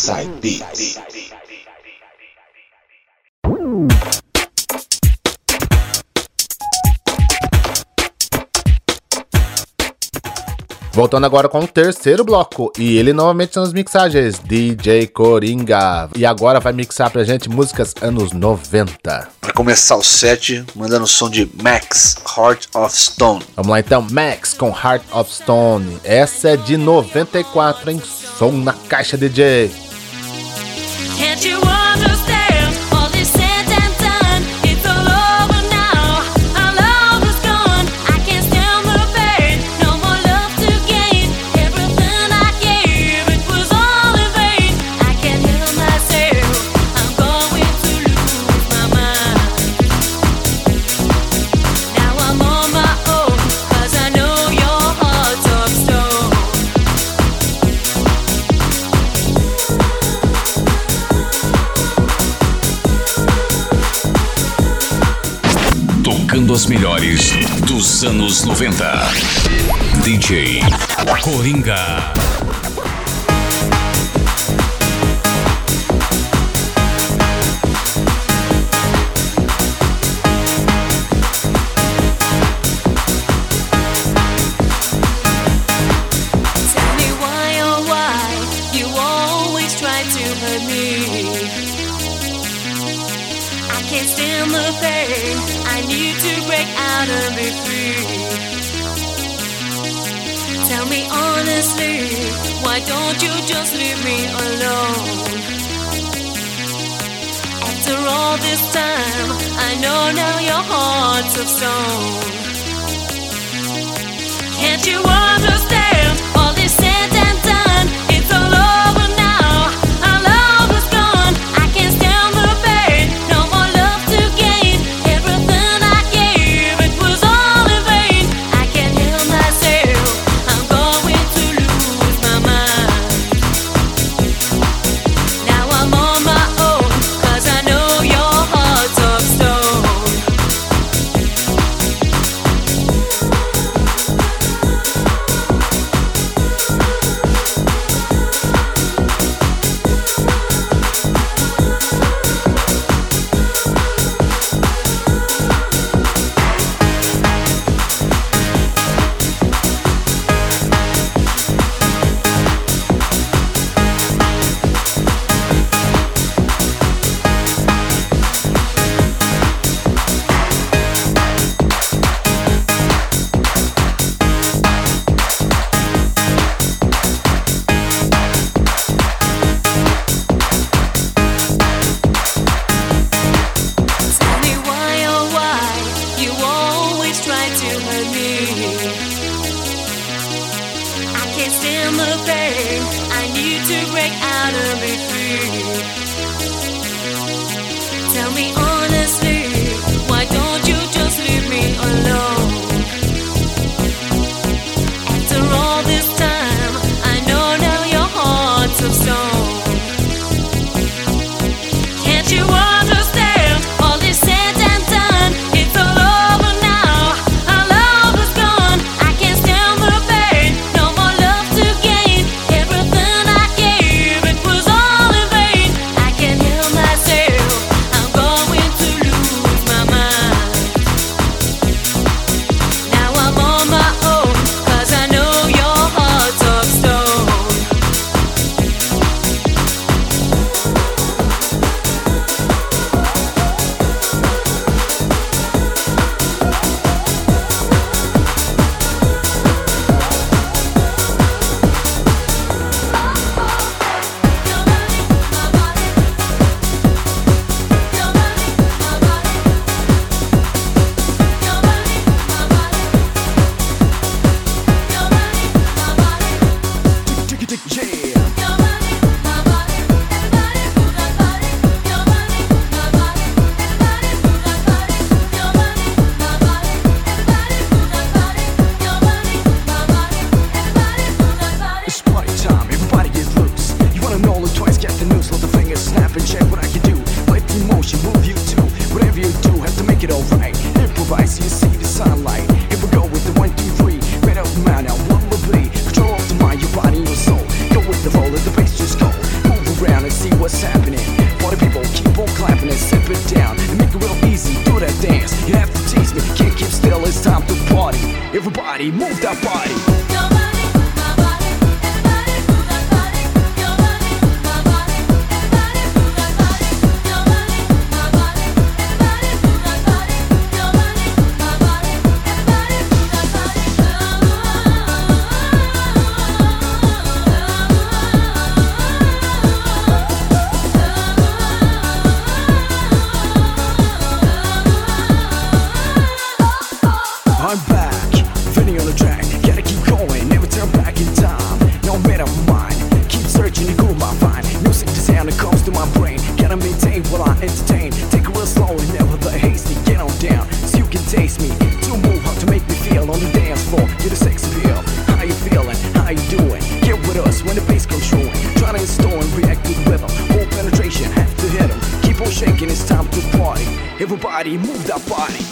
Inside Beats. Voltando agora com o terceiro bloco, e ele novamente nas mixagens, DJ Coringa. E agora vai mixar pra gente músicas anos 90. Pra começar o set, mandando o som de Max, Heart of Stone. Vamos lá então, Max com Heart of Stone. Essa é de 94, em som na caixa DJ. Dos melhores dos anos 90. DJ Coringa. Don't you just leave me alone? After all this time, I know now your heart's of stone. Can't you understand? party, move the party.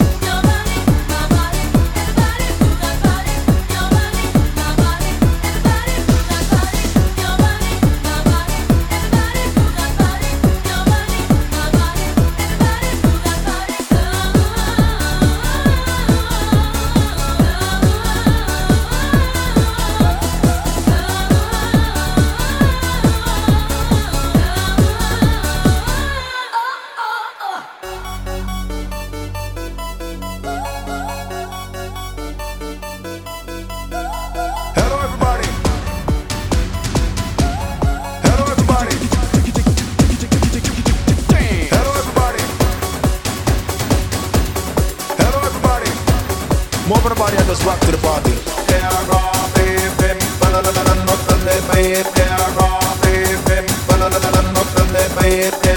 Yeah.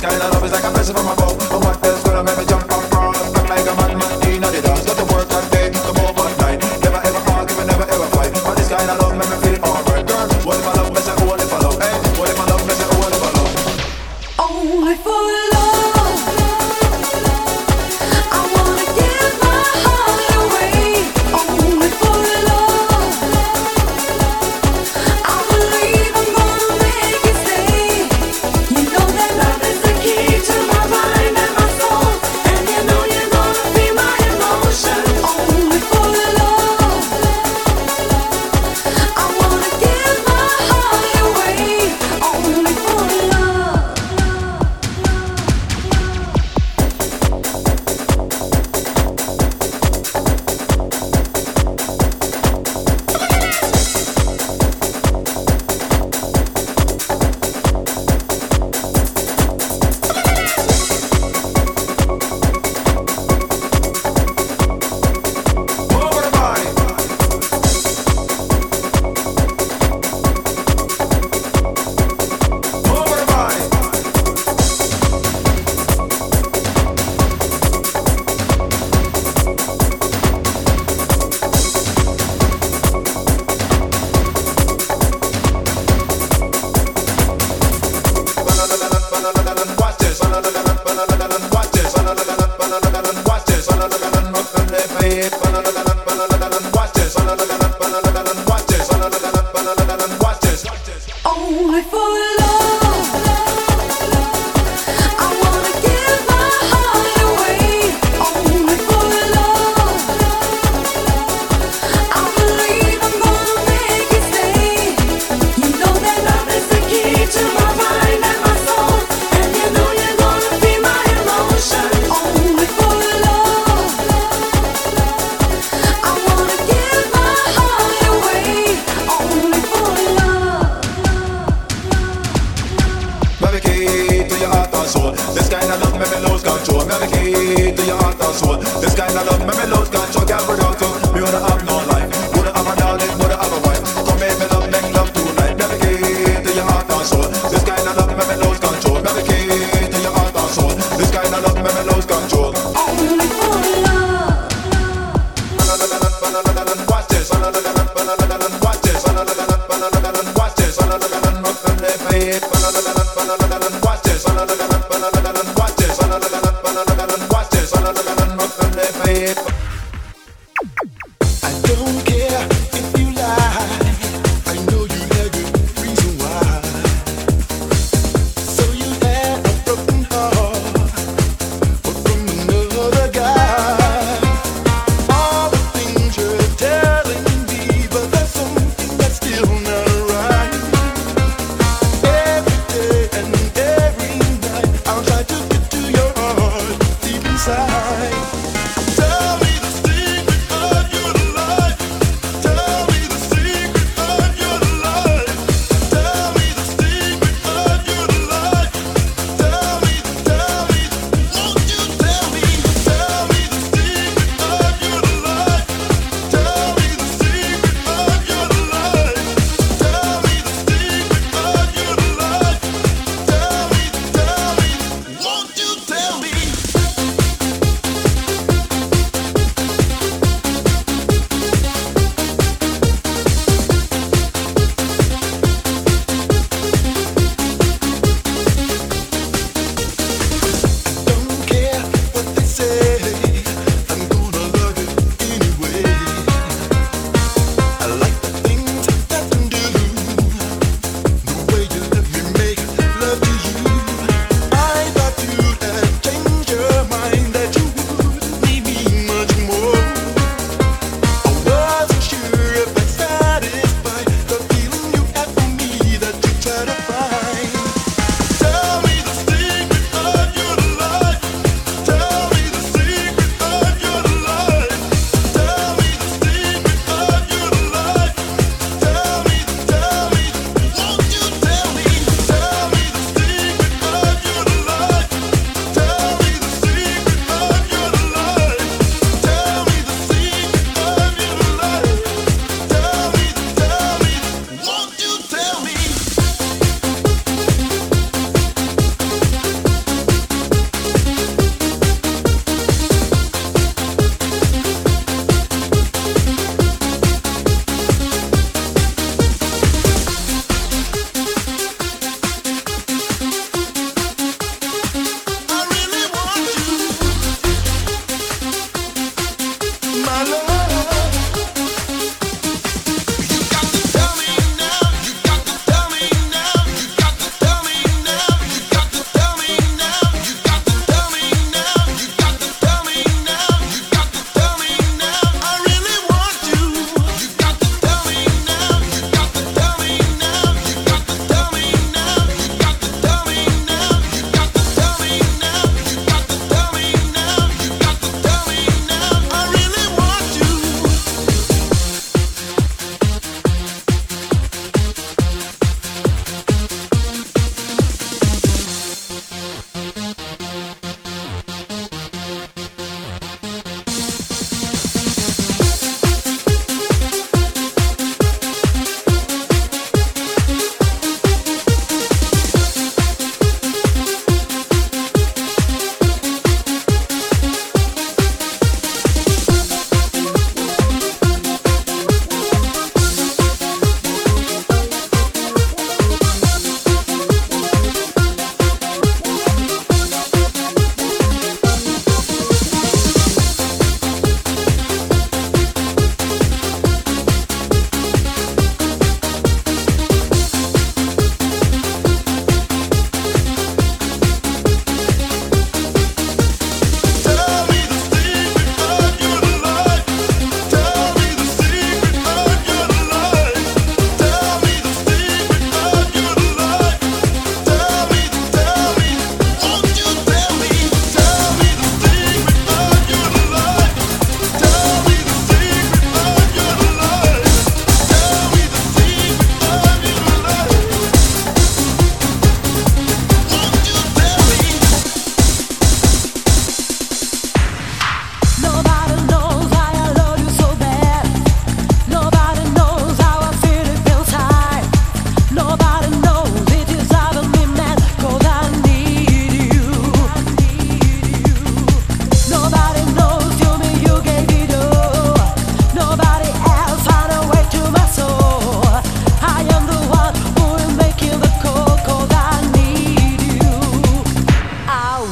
Skyline always like a present from above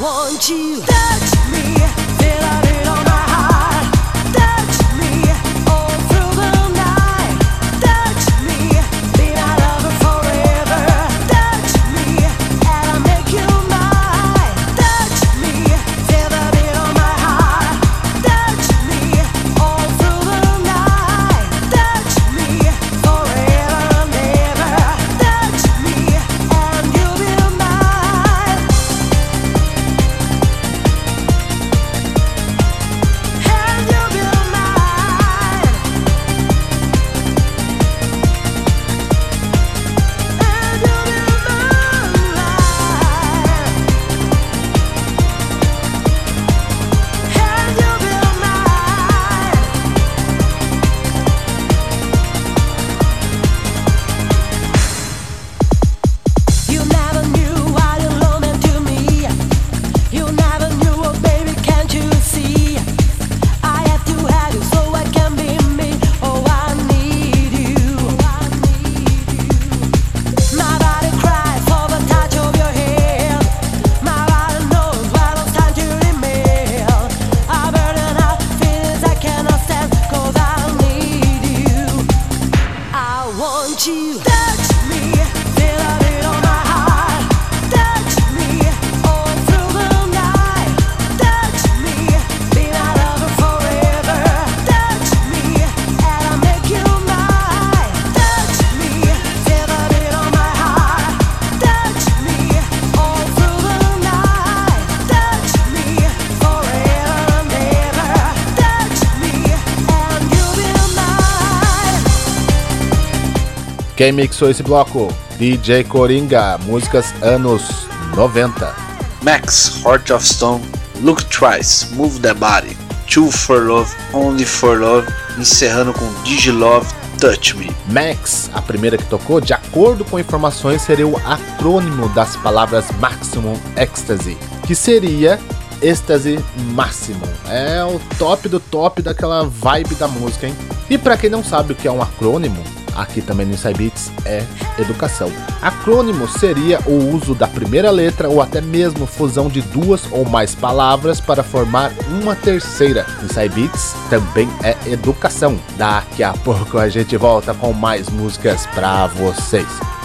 want you. Touch me. Quem mixou esse bloco? DJ Coringa, músicas anos 90. Max, Heart of Stone, Look Twice, Move the Body, Two for Love, Only for Love, encerrando com Digilove, Touch Me. Max, a primeira que tocou, de acordo com informações, seria o acrônimo das palavras Maximum Ecstasy, que seria êxtase máximo. É o top do top daquela vibe da música, hein? E pra quem não sabe o que é um acrônimo, aqui também no Inside Beats é educação. Acrônimo seria o uso da primeira letra ou até mesmo fusão de duas ou mais palavras para formar uma terceira. Inside Beats também é educação. Daqui a pouco a gente volta com mais músicas pra vocês.